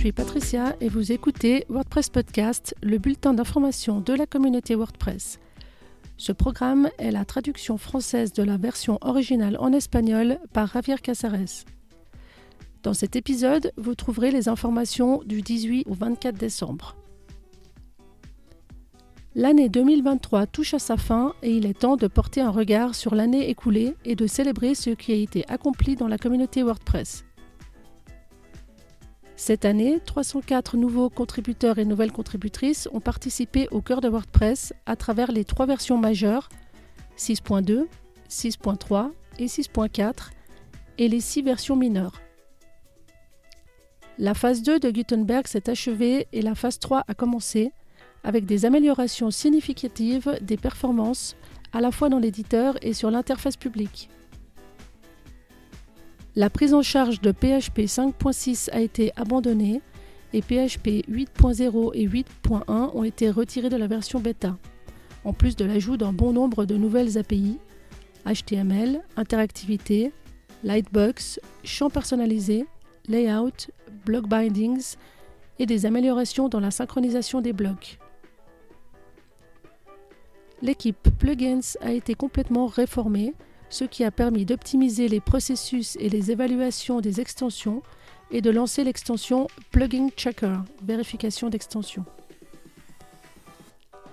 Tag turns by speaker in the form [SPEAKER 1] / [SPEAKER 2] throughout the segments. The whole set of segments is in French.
[SPEAKER 1] suis Patricia et vous écoutez WordPress Podcast, le bulletin d'information de la communauté WordPress. Ce programme est la traduction française de la version originale en espagnol par Javier Casares. Dans cet épisode, vous trouverez les informations du 18 au 24 décembre. L'année 2023 touche à sa fin et il est temps de porter un regard sur l'année écoulée et de célébrer ce qui a été accompli dans la communauté WordPress. Cette année, 304 nouveaux contributeurs et nouvelles contributrices ont participé au cœur de WordPress à travers les trois versions majeures 6.2, 6.3 et 6.4 et les six versions mineures. La phase 2 de Gutenberg s'est achevée et la phase 3 a commencé avec des améliorations significatives des performances à la fois dans l'éditeur et sur l'interface publique. La prise en charge de PHP 5.6 a été abandonnée et PHP 8.0 et 8.1 ont été retirés de la version bêta, en plus de l'ajout d'un bon nombre de nouvelles API, HTML, interactivité, Lightbox, champs personnalisés, layout, block bindings et des améliorations dans la synchronisation des blocs. L'équipe Plugins a été complètement réformée ce qui a permis d'optimiser les processus et les évaluations des extensions et de lancer l'extension Plugin Checker, vérification d'extension.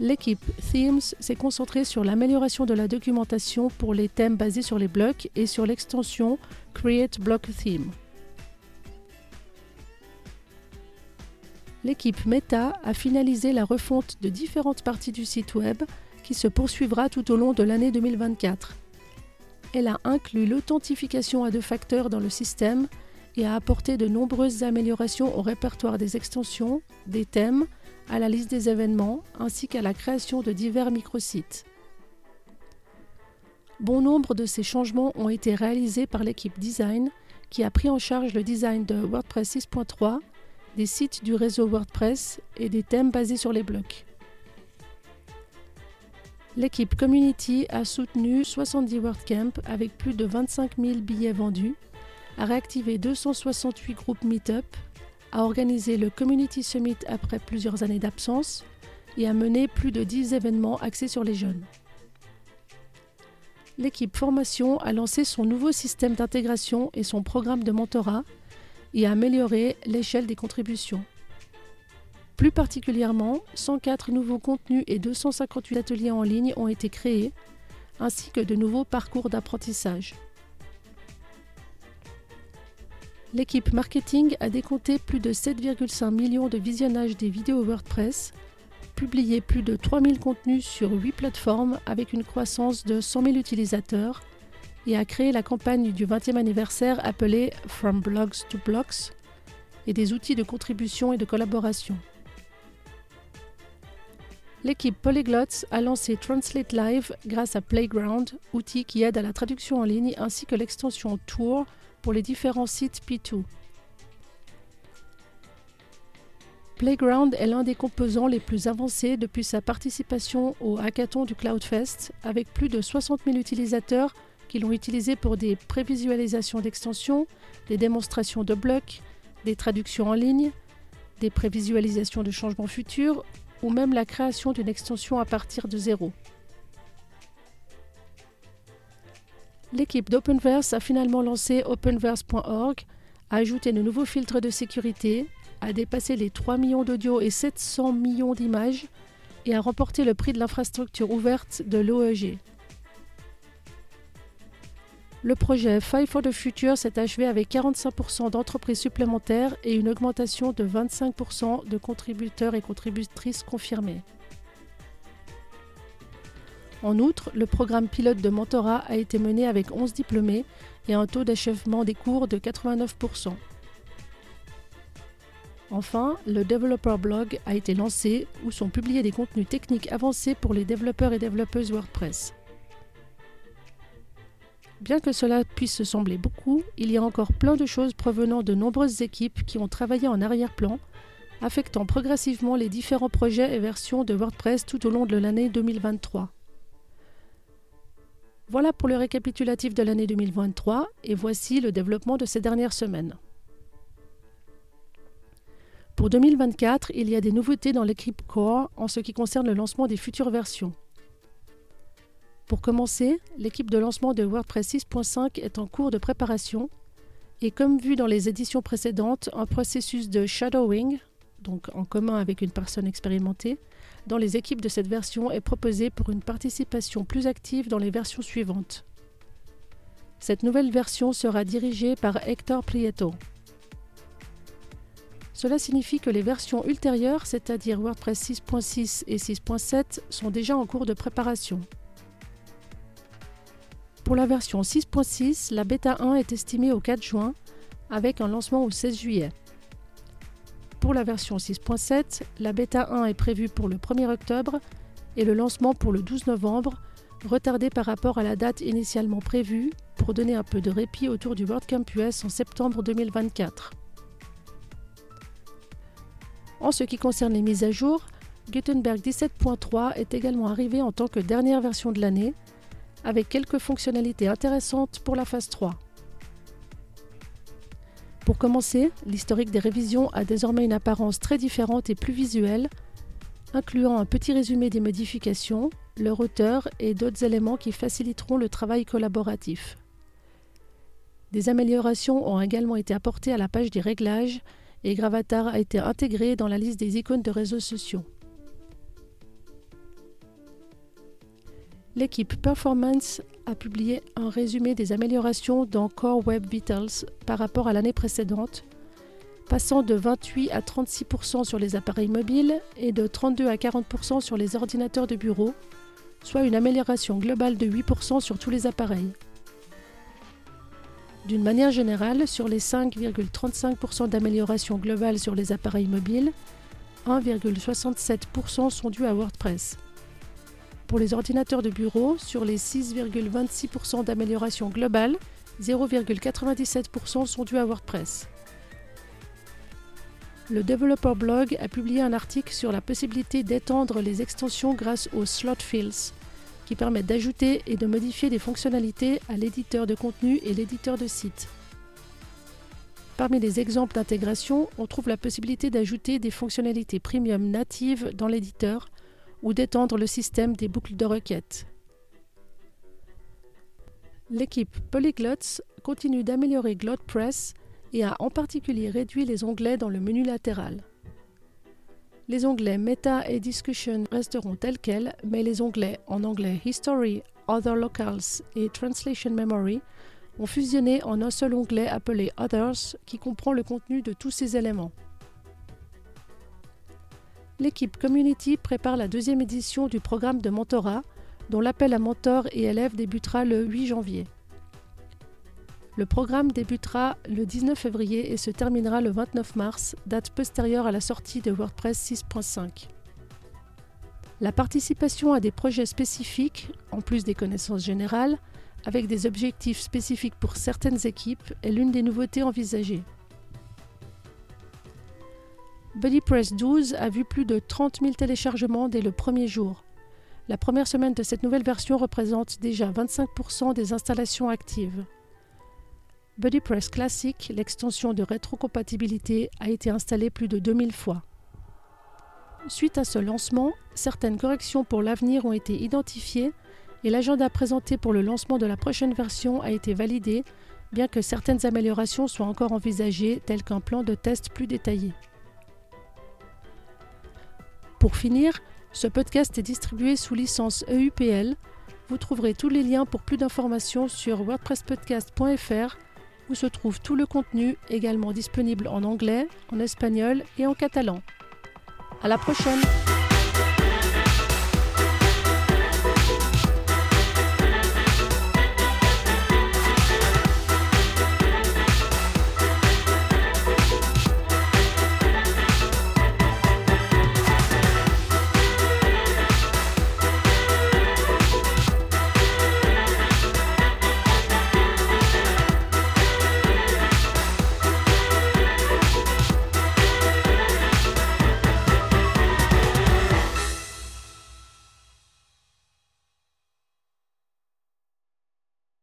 [SPEAKER 1] L'équipe Themes s'est concentrée sur l'amélioration de la documentation pour les thèmes basés sur les blocs et sur l'extension Create Block Theme. L'équipe Meta a finalisé la refonte de différentes parties du site web qui se poursuivra tout au long de l'année 2024 elle a inclus l'authentification à deux facteurs dans le système et a apporté de nombreuses améliorations au répertoire des extensions, des thèmes, à la liste des événements, ainsi qu'à la création de divers microsites. Bon nombre de ces changements ont été réalisés par l'équipe design qui a pris en charge le design de WordPress 6.3, des sites du réseau WordPress et des thèmes basés sur les blocs. L'équipe Community a soutenu 70 WordCamp avec plus de 25 000 billets vendus, a réactivé 268 groupes Meetup, a organisé le Community Summit après plusieurs années d'absence et a mené plus de 10 événements axés sur les jeunes. L'équipe formation a lancé son nouveau système d'intégration et son programme de mentorat et a amélioré l'échelle des contributions. Plus particulièrement, 104 nouveaux contenus et 258 ateliers en ligne ont été créés, ainsi que de nouveaux parcours d'apprentissage. L'équipe marketing a décompté plus de 7,5 millions de visionnages des vidéos WordPress, publié plus de 3000 contenus sur 8 plateformes avec une croissance de 100 000 utilisateurs et a créé la campagne du 20e anniversaire appelée From Blogs to Blocks et des outils de contribution et de collaboration. L'équipe Polyglots a lancé Translate Live grâce à Playground, outil qui aide à la traduction en ligne, ainsi que l'extension Tour pour les différents sites P2. Playground est l'un des composants les plus avancés depuis sa participation au hackathon du CloudFest, avec plus de 60 000 utilisateurs qui l'ont utilisé pour des prévisualisations d'extensions, des démonstrations de blocs, des traductions en ligne, des prévisualisations de changements futurs ou même la création d'une extension à partir de zéro. L'équipe d'Openverse a finalement lancé openverse.org, a ajouté de nouveaux filtres de sécurité, a dépassé les 3 millions d'audio et 700 millions d'images et a remporté le prix de l'infrastructure ouverte de l'OEG. Le projet Five for the Future s'est achevé avec 45% d'entreprises supplémentaires et une augmentation de 25% de contributeurs et contributrices confirmés. En outre, le programme pilote de mentorat a été mené avec 11 diplômés et un taux d'achèvement des cours de 89%. Enfin, le Developer Blog a été lancé où sont publiés des contenus techniques avancés pour les développeurs et développeuses WordPress. Bien que cela puisse sembler beaucoup, il y a encore plein de choses provenant de nombreuses équipes qui ont travaillé en arrière-plan, affectant progressivement les différents projets et versions de WordPress tout au long de l'année 2023. Voilà pour le récapitulatif de l'année 2023 et voici le développement de ces dernières semaines. Pour 2024, il y a des nouveautés dans l'équipe Core en ce qui concerne le lancement des futures versions. Pour commencer, l'équipe de lancement de WordPress 6.5 est en cours de préparation et comme vu dans les éditions précédentes, un processus de shadowing, donc en commun avec une personne expérimentée, dans les équipes de cette version est proposé pour une participation plus active dans les versions suivantes. Cette nouvelle version sera dirigée par Hector Prieto. Cela signifie que les versions ultérieures, c'est-à-dire WordPress 6.6 et 6.7, sont déjà en cours de préparation. Pour la version 6.6, la bêta 1 est estimée au 4 juin, avec un lancement au 16 juillet. Pour la version 6.7, la bêta 1 est prévue pour le 1er octobre et le lancement pour le 12 novembre, retardé par rapport à la date initialement prévue pour donner un peu de répit autour du WordCamp US en septembre 2024. En ce qui concerne les mises à jour, Gutenberg 17.3 est également arrivé en tant que dernière version de l'année, avec quelques fonctionnalités intéressantes pour la phase 3. Pour commencer, l'historique des révisions a désormais une apparence très différente et plus visuelle, incluant un petit résumé des modifications, leur auteur et d'autres éléments qui faciliteront le travail collaboratif. Des améliorations ont également été apportées à la page des réglages et Gravatar a été intégré dans la liste des icônes de réseaux sociaux. L'équipe Performance a publié un résumé des améliorations dans Core Web Vitals par rapport à l'année précédente, passant de 28 à 36% sur les appareils mobiles et de 32 à 40% sur les ordinateurs de bureau, soit une amélioration globale de 8% sur tous les appareils. D'une manière générale, sur les 5,35% d'amélioration globale sur les appareils mobiles, 1,67% sont dus à WordPress. Pour les ordinateurs de bureau, sur les 6,26% d'amélioration globale, 0,97% sont dus à WordPress. Le Developer Blog a publié un article sur la possibilité d'étendre les extensions grâce aux slot fields, qui permettent d'ajouter et de modifier des fonctionnalités à l'éditeur de contenu et l'éditeur de site. Parmi les exemples d'intégration, on trouve la possibilité d'ajouter des fonctionnalités premium natives dans l'éditeur ou d'étendre le système des boucles de requête. L'équipe Polyglots continue d'améliorer GlotPress et a en particulier réduit les onglets dans le menu latéral. Les onglets Meta et Discussion resteront tels quels, mais les onglets en anglais History, Other Locals et Translation Memory ont fusionné en un seul onglet appelé Others qui comprend le contenu de tous ces éléments. L'équipe Community prépare la deuxième édition du programme de mentorat, dont l'appel à mentors et élèves débutera le 8 janvier. Le programme débutera le 19 février et se terminera le 29 mars, date postérieure à la sortie de WordPress 6.5. La participation à des projets spécifiques, en plus des connaissances générales, avec des objectifs spécifiques pour certaines équipes, est l'une des nouveautés envisagées. BuddyPress 12 a vu plus de 30 000 téléchargements dès le premier jour. La première semaine de cette nouvelle version représente déjà 25% des installations actives. BuddyPress Classic, l'extension de rétrocompatibilité, a été installée plus de 2000 fois. Suite à ce lancement, certaines corrections pour l'avenir ont été identifiées et l'agenda présenté pour le lancement de la prochaine version a été validé, bien que certaines améliorations soient encore envisagées, telles qu'un plan de test plus détaillé. Pour finir, ce podcast est distribué sous licence EUPL. Vous trouverez tous les liens pour plus d'informations sur wordpresspodcast.fr où se trouve tout le contenu également disponible en anglais, en espagnol et en catalan. À la prochaine!